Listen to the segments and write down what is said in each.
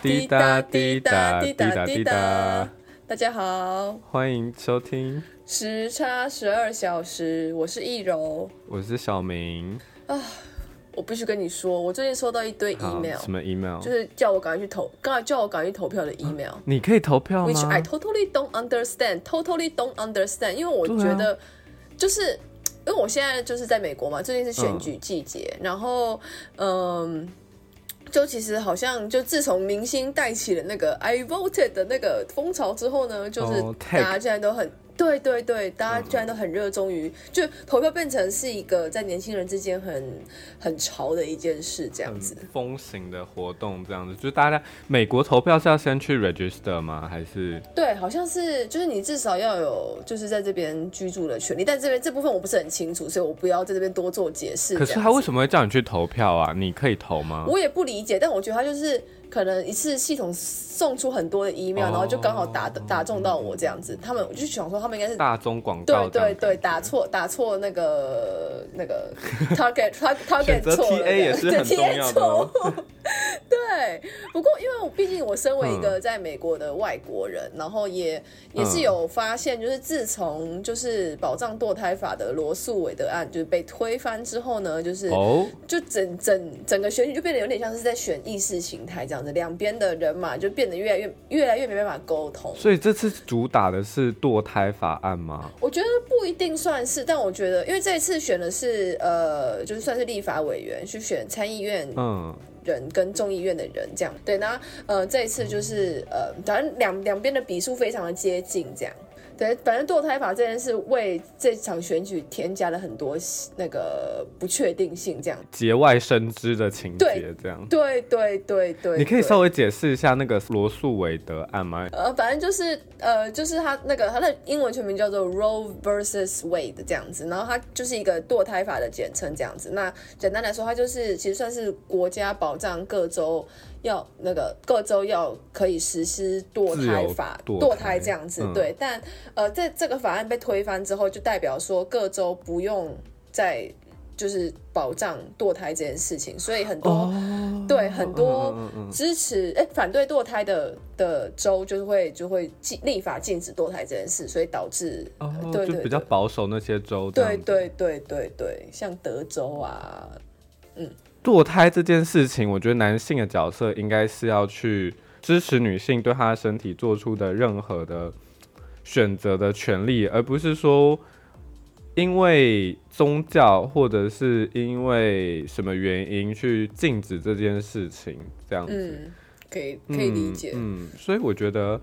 滴答滴答滴答滴答，大家好，欢迎收听，时差十二小时，我是易柔。我是小明。啊我必须跟你说，我最近收到一堆 email，什么 email？就是叫我赶快去投，刚才叫我赶快去投票的 email。你可以投票吗 Which I？totally don't understand, totally don't understand，因为我觉得就是、因为我现在就是在美国嘛，最近是选举季节，嗯然后嗯。就其实好像，就自从明星带起了那个 I voted 的那个风潮之后呢，就是哦大家现在都很对对对，大家居然都很热衷于，就投票变成是一个在年轻人之间很很潮的一件事，这样子。很风行的活动这样子，就是大家美国投票是要先去 register 吗？还是对，好像是，就是你至少要有就是在这边居住的权利，但这边这部分我不是很清楚，所以我不要在这边多做解释。可是他为什么会叫你去投票啊？你可以投吗？我也不理解，但我觉得他就是可能一次系统送出很多的 email，、哦然后就刚好打打中到我这样子。他们我就想说，他们应该是大中广对告对，对对打错打错那个那个 target target 错了 TA 也是很重要的。对，不过因为我毕竟我身为一嗯个在美国的外国人，然后也也是有发现，就是自从就是保障堕胎法的罗素韦德案就是被推翻之后呢，就是哦，就整整整个选举就变得有点像是在选意识形态这样子，两边的人嘛就变得越来越越来越没办法沟通。所以这次主打的是堕胎法案吗？我觉得不一定算是，但我觉得因为这一次选的是呃，就是算是立法委员去选参议院嗯，人跟众议院的人这样。对，那呃这一次就是呃，反正两两边的笔数非常的接近这样。对，反正堕胎法这件事为这场选举添加了很多那个不确定性，这样。节外生枝的情节对这样。对对对对，你可以稍微解释一下那个罗素韦德案吗？呃，反正就是呃，就是他那个他的英文全名叫做 Roe versus Wade 这样子，然后它就是一个堕胎法的简称这样子。那简单来说，它就是其实算是国家保障各州要那个各州要可以实施堕胎法、堕胎。这样子。嗯。对，但呃，在这个法案被推翻之后，就代表说各州不用再就是保障堕胎这件事情，所以很多、哦。对很多嗯嗯嗯支持哎、反对堕胎的的州就是会就会禁立法禁止堕胎这件事，所以导致、对对比较保守那些州。对对对对对，像德州啊，堕胎这件事情，我觉得男性的角色应该是要去支持女性对她的身体做出的任何的选择的权利，而不是说因为宗教或者是因为什么原因去禁止这件事情，这样子。嗯，可以可以理解，嗯。嗯，所以我觉得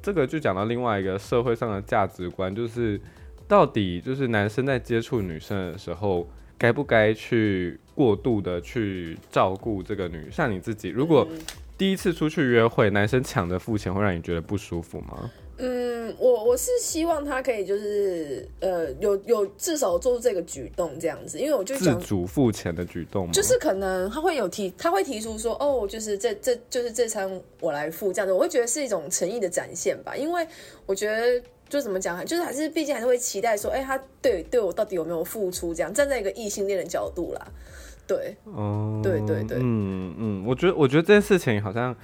这个就讲到另外一个社会上的价值观，就是到底就是男生在接触女生的时候，该不该去过度的去照顾这个女？像你自己，如果嗯第一次出去约会，男生抢着付钱，会让你觉得不舒服吗？嗯，我我是希望他可以就是呃有有至少做出这个举动这样子，因为我就自主付钱的举动？就是可能他会有提，他会提出说，哦，就是这这就是这餐我来付这样子，我会觉得是一种诚意的展现吧，因为我觉得就怎么讲，就是还是毕竟还是会期待说，哎、他对对我到底有没有付出，这样站在一个异性恋的角度啦，对，哦，对对对嗯嗯，我觉得我觉得这件事情好像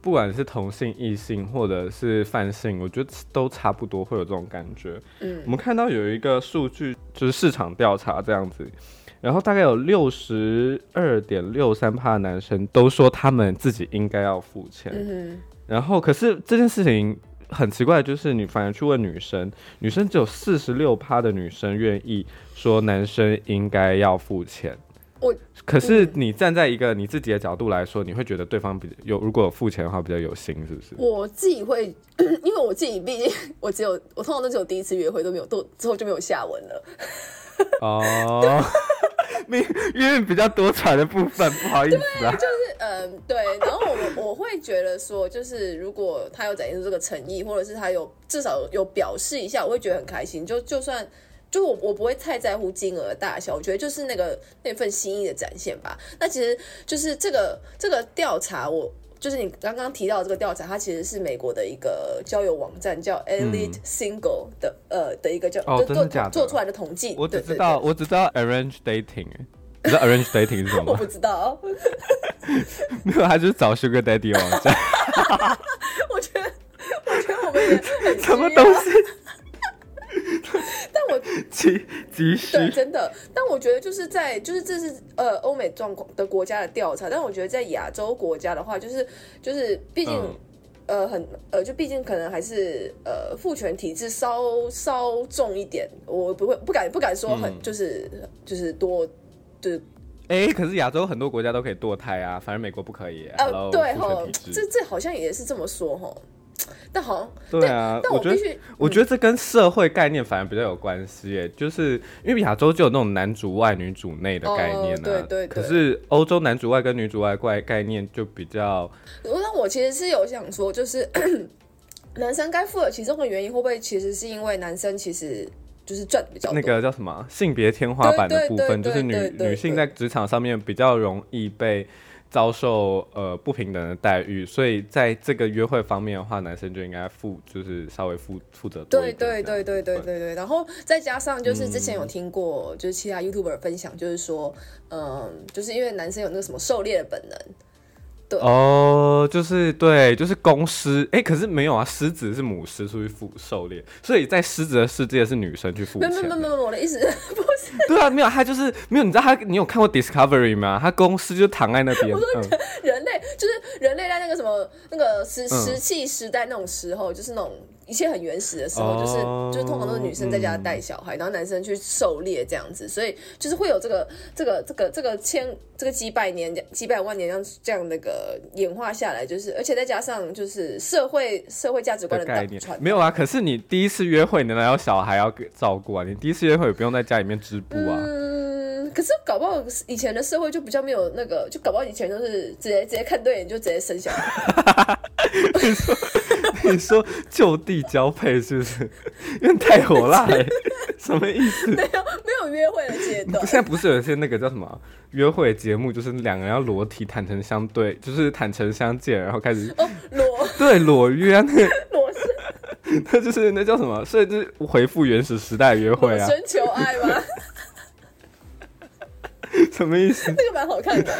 不管是同性、异性或者是泛性，我觉得都差不多会有这种感觉。嗯我们看到有一个数据，就是市场调查这样子，然后大概有六十二点六三趴的男生都说他们自己应该要付钱，嗯然后可是这件事情。很奇怪，就是你反而去问女生，女生只有四十六趴的女生愿意说男生应该要付钱。我可是你站在一个你自己的角度来说，你会觉得对方比有如果有付钱的话比较有心，是不是？我自己会，因为我自己毕竟我只有我通常都只有第一次约会都没有，都之后就没有下文了。哦，你因为比较多彩的部分，不好意思。就是嗯，对，然后我我会觉得说，就是如果他有展现出这个诚意，或者是他有至少有表示一下，我会觉得很开心。就就算就我我不会太在乎金额大小，我觉得就是那个那份心意的展现吧。那其实就是这个这个调查，我就是你刚刚提到这个调查，它其实是美国的一个交友网站叫 Elite Single 的、呃的一个叫做真的假的做出来的统计。我只知道，对我只知道 arrange dating，欸 你知道 arrange dating 是什么 我？不知道，没有，他就是找 sugar daddy 网站，我觉得我觉得我们也很什么东西？但我 急急对。真的，但我觉得就是在就是这是呃欧美状况的国家的调查，但我觉得在亚洲国家的话，就是就是毕竟。嗯呃，很呃，就毕竟可能还是呃父权体制稍稍重一点，我不会不敢不敢说很、嗯就是就是多就是哎、可是亚洲很多国家都可以堕胎啊，反正美国不可以。呃对吼这。这好像也是这么说吼，但好像对啊，我觉得但我觉得这跟社会概念反而比较有关系耶，就是因为亚洲就有那种男主外女主内的概念啊，哦对对对。可是欧洲男主外跟女主外概概念就比较那我其实是有想说，就是 男生该负的其中的原因，会不会其实是因为男生其实就是赚比较多？那个叫什么性别天花板的部分，就是女女性在职场上面比较容易被遭受呃不平等的待遇，所以在这个约会方面的话，男生就应该负就是稍微负负责对。对对对对对对，然后再加上就是之嗯前有听过，就是其他 YouTuber 分享，就是说，嗯，就是因为男生有那个什么狩猎的本能，对哦，就是对，就是公狮，哎、可是没有啊，狮子是母狮出去负狩猎，所以在狮子的世界是女生去负没钱的。有没有没有没，我的意思 对啊，没有，他就是没有，你知道他，你有看过 Discovery 吗？他公司就躺在那边，嗯，人类就是人类在那个什么那个石嗯石器时代那种时候，就是那种一切很原始的时候，哦就是就是通常都是女生在家带小孩，然后男生去狩猎这样子，所以就是会有这个这个这个这个千这个几百年几百万年这样这样那个演化下来，就是而且再加上就是社会社会价值观的的概念传没有啊。可是你第一次约会，你哪有小孩要给照顾啊？你第一次约会也不用在家里面织布啊。嗯，可是搞不好以前的社会就比较没有那个，就搞不好以前都是直接直接看对眼就直接生小孩。你说就地交配是不是？因为太火辣了、什么意思？没有没有约会的阶段现，在不是有一些那个叫什么约会节目，就是两个人要裸体坦诚相对，就是坦诚相见，然后开始哦，裸对裸约啊，那 个裸身 那就是那叫什么？所以就是回复原始时代约会啊，裸身求爱吗？什么意思？那个蛮好看的。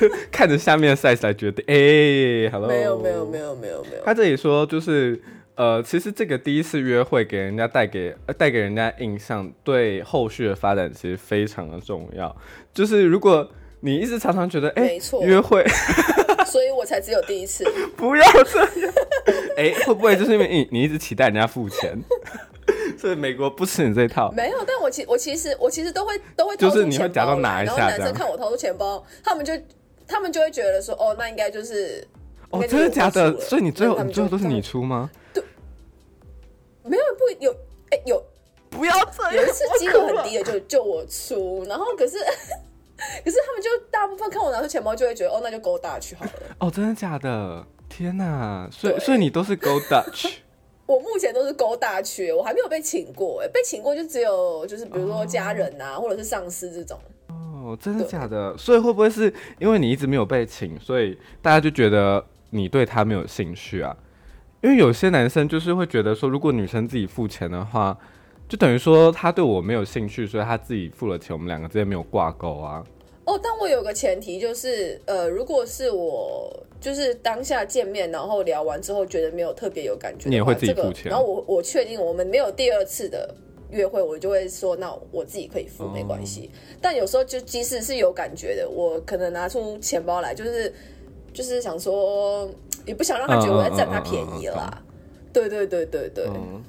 看着下面的 size 来决定。哎、好 h 没有没有没有没有没有，他这里说就是。呃，其实这个第一次约会给人家带给呃带给人家印象，对后续的发展其实非常的重要。就是如果你一直常常觉得，哎、没错约会 所以我才只有第一次。不要这样，哎、会不会就是因为你你一直期待人家付钱，所以美国不吃你这套？没有，但我其我其实我其实都会都会就是你会假装拿来然后一下这样男生看我掏出钱包，他们就他们就会觉得说，哦，那应该就是哦，真的假的？所以你最后你最后都是你出吗？对没有不有哎有不要这有一次金额很低的就就我出，然后可是 可是他们就大部分看我拿出钱包就会觉得哦那就勾大去好了。哦，真的假的？天哪！所以所以你都是 Go Dutch 我目前都是勾大去，我还没有被请过，哎，被请过就只有就是比如说家人啊，或者是上司这种。哦，真的假的？所以会不会是因为你一直没有被请，所以大家就觉得你对他没有兴趣啊？因为有些男生就是会觉得说，如果女生自己付钱的话，就等于说他对我没有兴趣，所以他自己付了钱，我们两个之间没有挂钩啊。哦，但我有个前提就是，呃，如果是我就是当下见面，然后聊完之后觉得没有特别有感觉，你也会自己这个付钱然后我我确定我们没有第二次的约会，我就会说，那我自己可以付，哦没关系。但有时候就即使是有感觉的，我可能拿出钱包来，就是就是想说，也不想让他觉得我在占他便宜了啦。对对对对对，嗯，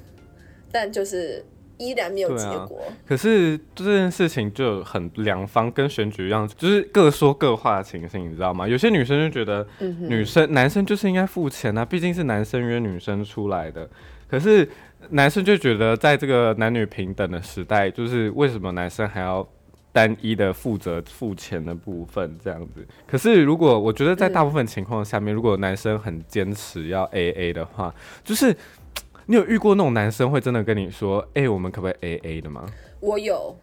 但就是依然没有结果。可是这件事情就很两方跟选举一样，就是各说各话的情形，你知道吗？有些女生就觉得女生、男生就是应该付钱啊，毕竟是男生约女生出来的。可是男生就觉得，在这个男女平等的时代，就是为什么男生还要单一的负责付钱的部分这样子？可是如果我觉得在大部分情况下面，如果男生很坚持要 A A 的话，就是 你有遇过那种男生会真的跟你说，哎、我们可不可以 A A 的吗？我有，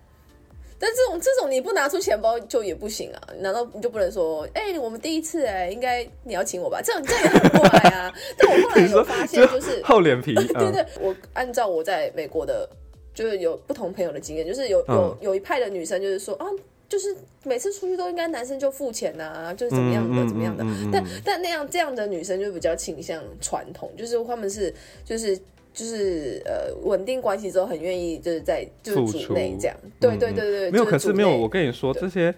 但这种这种你不拿出钱包就也不行啊！难道你就不能说，哎、我们第一次哎、应该你要请我吧？这样 这样也很怪啊！但我后来有发现，就是厚脸皮，对嗯对，我按照我在美国的就是有不同朋友的经验，就是有有嗯有一派的女生就是说啊，就是每次出去都应该男生就付钱呐、就是怎么样的、怎么样的。但但那样这样的女生就比较倾向传统，就是他们是就是。就是呃，稳定关系之后很愿意就是在就是组内这样，对对对对，没有，可是没有。我跟你说，这些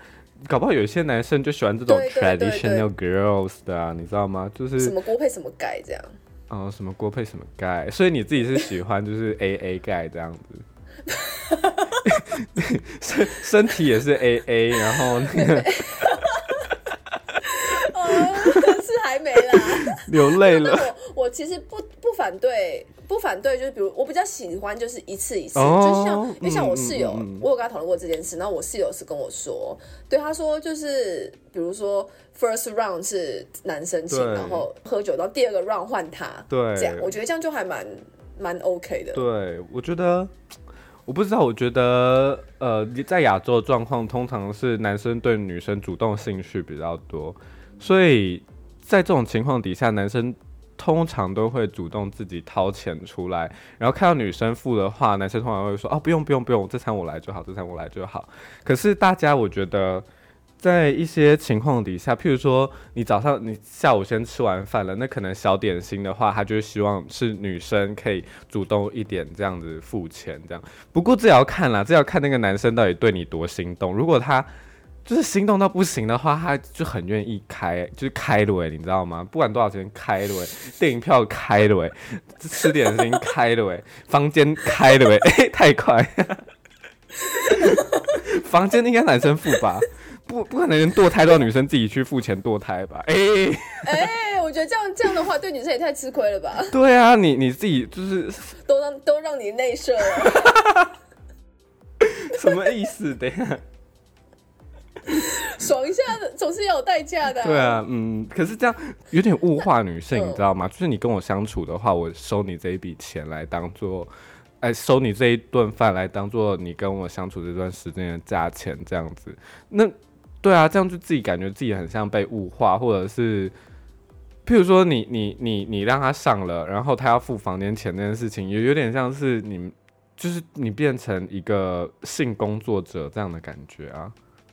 搞不好有一些男生就喜欢这种 traditional girls 的啊，你知道吗？就是什么锅配什么盖这样，哦，什么锅配什么盖，所以你自己是喜欢就是 A A 盖这样子，身 身体也是 A A，然后那个 哦，是还没啦。流泪了。我我其实不不反对，不反对，就是比如我比较喜欢就是一次一次，哦就像因为像我嗯室友，嗯嗯我有跟他讨论过这件事，然后我室友是跟我说，对他说就是比如说 first round 是男生请，然后喝酒，到第二个 round 换他，对这样我觉得这样就还蛮蛮 OK 的。对，我觉得我不知道，我觉得呃，在亚洲的状况通常是男生对女生主动兴趣比较多，所以在这种情况底下，男生通常都会主动自己掏钱出来，然后看到女生付的话，男生通常会说哦，不用不用不用，这餐我来就好，这餐我来就好。可是大家我觉得。在一些情况底下，譬如说你早上你下午先吃完饭了，那可能小点心的话，他就希望是女生可以主动一点这样子付钱这样。不过这也要看啦，这要看那个男生到底对你多心动。如果他就是心动到不行的话，他就很愿意开，就是开了欸你知道吗？不管多少钱开了欸电影票开了欸吃点心开了欸房间开了哎、太快，房间应该男生付吧？不不可能连堕胎都要女生自己去付钱堕胎吧？哎、哎、我觉得这样这样的话，对女生也太吃亏了吧？对啊，你你自己就是都让都让你内射了，什么意思？等一下。爽一下总是要有代价的、对啊，嗯，可是这样有点物化女性，嗯你知道吗？就是你跟我相处的话，我收你这一笔钱来当做，哎，收你这一顿饭来当做你跟我相处这段时间的价钱，这样子。那对啊，这样就自己感觉自己很像被物化，或者是，譬如说你你你你让他上了，然后他要付房间钱这件事情，也有点像是你就是你变成一个性工作者这样的感觉啊。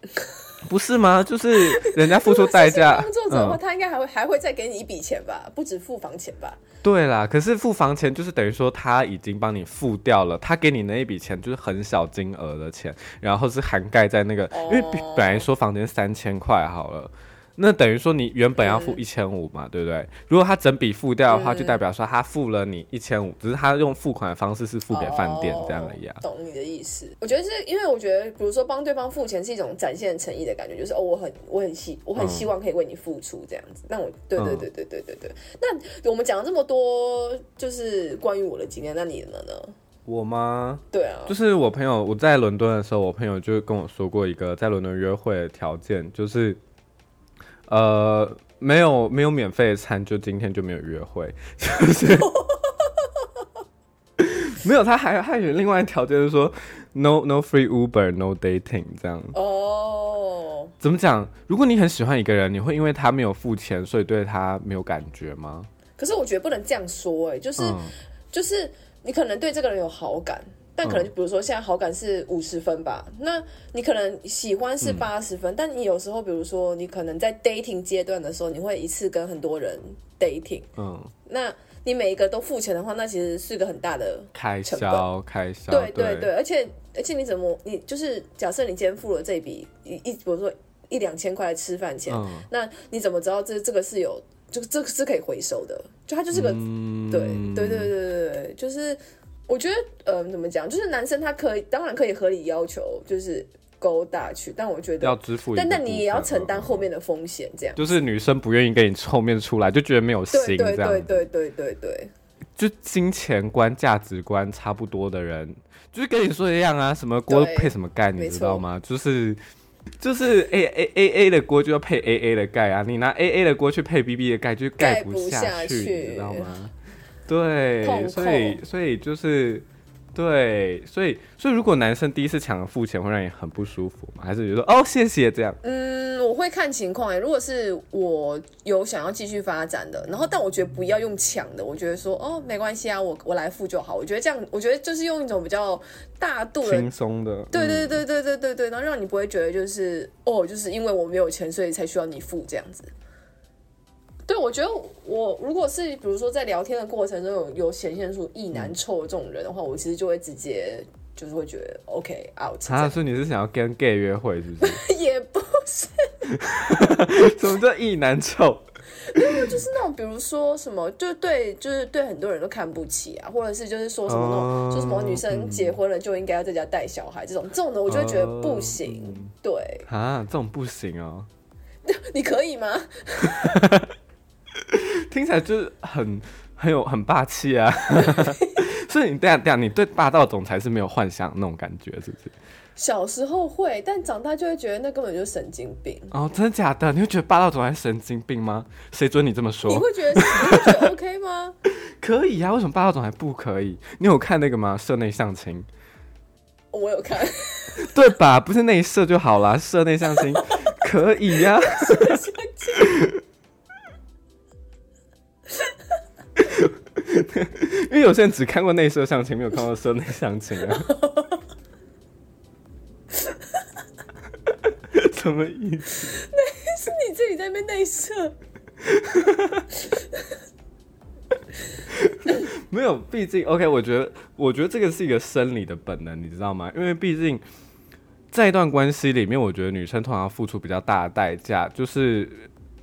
不是吗？就是人家付出代价，工作者的话，嗯他应该还会还会再给你一笔钱吧，不止付房钱吧？对啦，可是付房钱就是等于说他已经帮你付掉了，他给你那一笔钱就是很小金额的钱，然后是涵盖在那个，因为本来说房间三千块好了，那等于说你原本要付嗯一千五嘛，对不对？如果他整笔付掉的话，嗯就代表说他付了你一千五，只是他用付款的方式是付给饭店这样而已啊哦。懂你的意思。我觉得是因为我觉得，比如说帮对方付钱是一种展现诚意的感觉，就是哦，我很我很希我很希望可以为你付出这样子。那我对对对对对对。那我们讲了这么多，就是关于我的经验，那你的呢？我吗？对啊，就是我朋友，我在伦敦的时候，我朋友就跟我说过一个在伦敦约会的条件，就是呃，没有没有免费的餐，就今天就没有约会，就是没有。他还还有另外一条件，就是说 no no free Uber no dating 这样。哦，怎么讲？如果你很喜欢一个人，你会因为他没有付钱，所以对他没有感觉吗？可是我觉得不能这样说、哎，就是、嗯就是你可能对这个人有好感，但可能就比如说现在好感是五十分吧，那你可能喜欢嗯。是八十分，但你有时候比如说你可能在 dating 阶段的时候，你会一次跟很多人 dating，嗯，那你每一个都付钱的话，那其实是个很大的。开销开销，对对对，而且而且你怎么你就是假设你今天付了这笔一一比如说一两千块吃饭钱，嗯。那你怎么知道这这个是有这个这个是可以回收的？就它就是个嗯。对对对对对对，就是我觉得呃怎么讲，就是男生他可以当然可以合理要求就是勾搭去，但我觉得要得，支付但但你也要承担嗯后面的风险，这样。就是女生不愿意跟你后面出来，就觉得没有心对对这样子。对对对对对，就金钱观、价值观差不多的人，就是跟你说一样啊，什么锅配什么盖，你知道吗？就是就是 A A A A 的锅就要配 A A 的盖啊，你拿 A A 的锅去配 B B 的盖，就盖盖不下下去你知道吗？对，所以所以就是。对，所以所以如果男生第一次抢了付钱，会让你很不舒服吗？还是觉得哦谢谢这样？嗯，我我会看情况哎、如果是我有想要继续发展的，然后但我觉得不要用抢的，我觉得说哦没关系啊，我我来付就好。我觉得这样，我觉得就是用一种比较大度的轻松的，对对嗯对对对对对，然后让你不会觉得就是哦，就是因为我没有钱，所以才需要你付这样子。对，我觉得我如果是比如说在聊天的过程中有有显现出意男臭的这种人的话，我其实就会直接就是会觉得 OK out，这啊，样所以你是想要跟 gay 约会是不是？也不是 什么叫意难臭？就是那种比如说什么，就对就是对很多人都看不起啊，或者是就是说什么那种、哦说什么女生结婚了就应该要在家带小孩这种这种的，我就会觉得不行。对，啊，这种不行哦，你可以吗？听起来就是很很有很霸气啊。所以你这样这样，你对霸道总裁是没有幻想那种感觉，是不是？小时候会，但长大就会觉得那根本就是神经病。哦，真的假的？你会觉得霸道总裁是神经病吗？谁准你这么你说？会觉得你会觉得 OK 吗？可以呀、为什么霸道总裁不可以？你有看那个吗？社内相亲，我有看，对吧？不是内射就好啦，社内相亲可以呀、因为有些人只看过内射相亲，没有看过社内相亲啊。什么意思？那是你自己在那边内射。没有，毕竟 OK，我觉得，我觉得这个是一个生理的本能，你知道吗？因为毕竟在一段关系里面，我觉得女生通常要付出比较大的代价，就是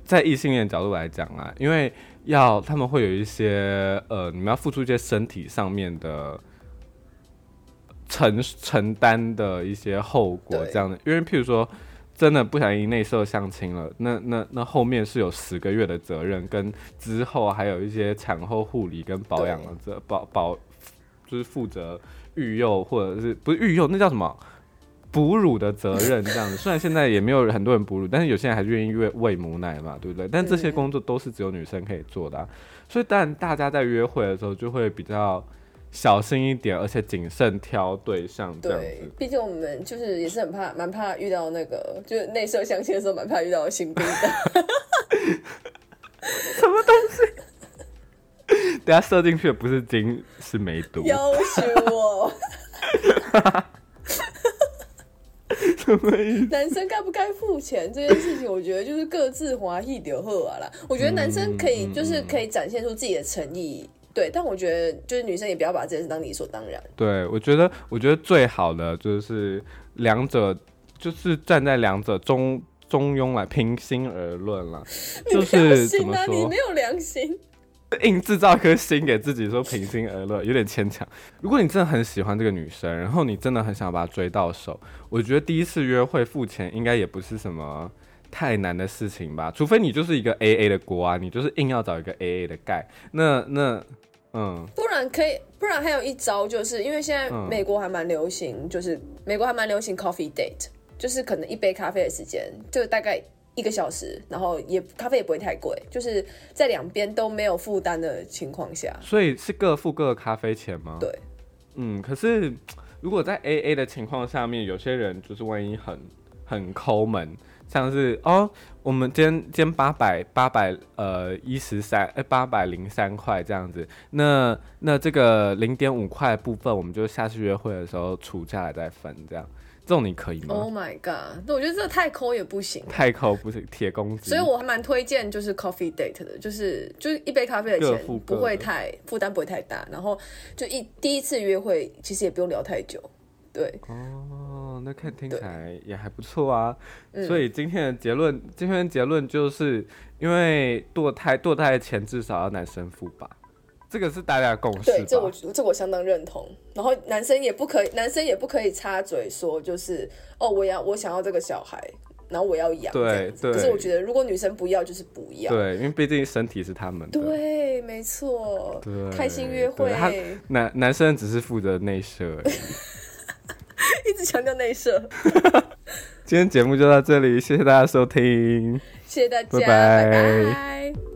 在异性恋角度来讲啊，因为要他们会有一些呃，你们要付出一些身体上面的承承担的一些后果，这样的。因为譬如说，真的不小心内射相亲了，那那那后面是有十个月的责任，跟之后还有一些产后护理跟保养的责保保，就是负责育幼或者是不是育幼，那叫什么？哺乳的责任这样子，虽然现在也没有很多人哺乳，但是有些人还是愿意喂喂母奶嘛，对不对？但这些嗯工作都是只有女生可以做的、啊，所以当然大家在约会的时候就会比较小心一点，而且谨慎挑对象这样子。，对毕竟我们就是也是很怕，蛮怕遇到那个，就是内射相亲的时候，蛮怕遇到新兵的。什么东西等下射进去的不是精是梅毒，要求我。男生该不该付钱这件事情，我觉得就是各自华裔就好啊啦。我觉得男生可以就是可以展现出自己的诚意，对，但我觉得就是女生也不要把这件事当理所当然。对，我觉得，我觉得最好的就是两者，就是站在两者中中庸来平心而论啦，就良是怎么心啊，你没，有良心。硬制造颗心给自己说平心而论，有点牵强。如果你真的很喜欢这个女生，然后你真的很想把她追到手，我觉得第一次约会付钱应该也不是什么。太难的事情吧，除非你就是一个 A A 的锅啊，你就是硬要找一个 A A 的盖，那那嗯，不然可以，不然还有一招，就是因为现在美国还蛮流行，就是美国还蛮流行 coffee date，就是可能一杯咖啡的时间，就大概一个小时，然后也咖啡也不会太贵，就是在两边都没有负担的情况下，所以是各付各的咖啡钱吗？对，嗯，可是如果在 A A 的情况下面，有些人就是万一很很抠门，像是哦，我们今天今天八百八百呃一十三哎八百零三块这样子，那那这个零点五块部分，我们就下次约会的时候除下来再分，这样这种你可以吗？Oh my god！那我觉得这个太抠也不行。太抠不是铁公鸡，所以我还蛮推荐就是 coffee date 的，就是就是一杯咖啡的各钱不会太负担不会太大，然后就一第一次约会其实也不用聊太久，对，哦，那看听起来也还不错啊。嗯所以今天的结论，今天的结论就是因为堕胎，堕胎的钱至少要男生付吧，这个是大家的共识对，这我吧？这我相当认同。然后男生也不可以，男生也不可以插嘴说就是哦，我要我想要这个小孩，然后我要养对可是我觉得如果女生不要就是不要。对，因为毕竟身体是他们的。对，没错，对开心约会男男生只是负责内射而已。一直强调内射。今天节目就到这里，谢谢大家收听。谢谢大家，拜拜拜拜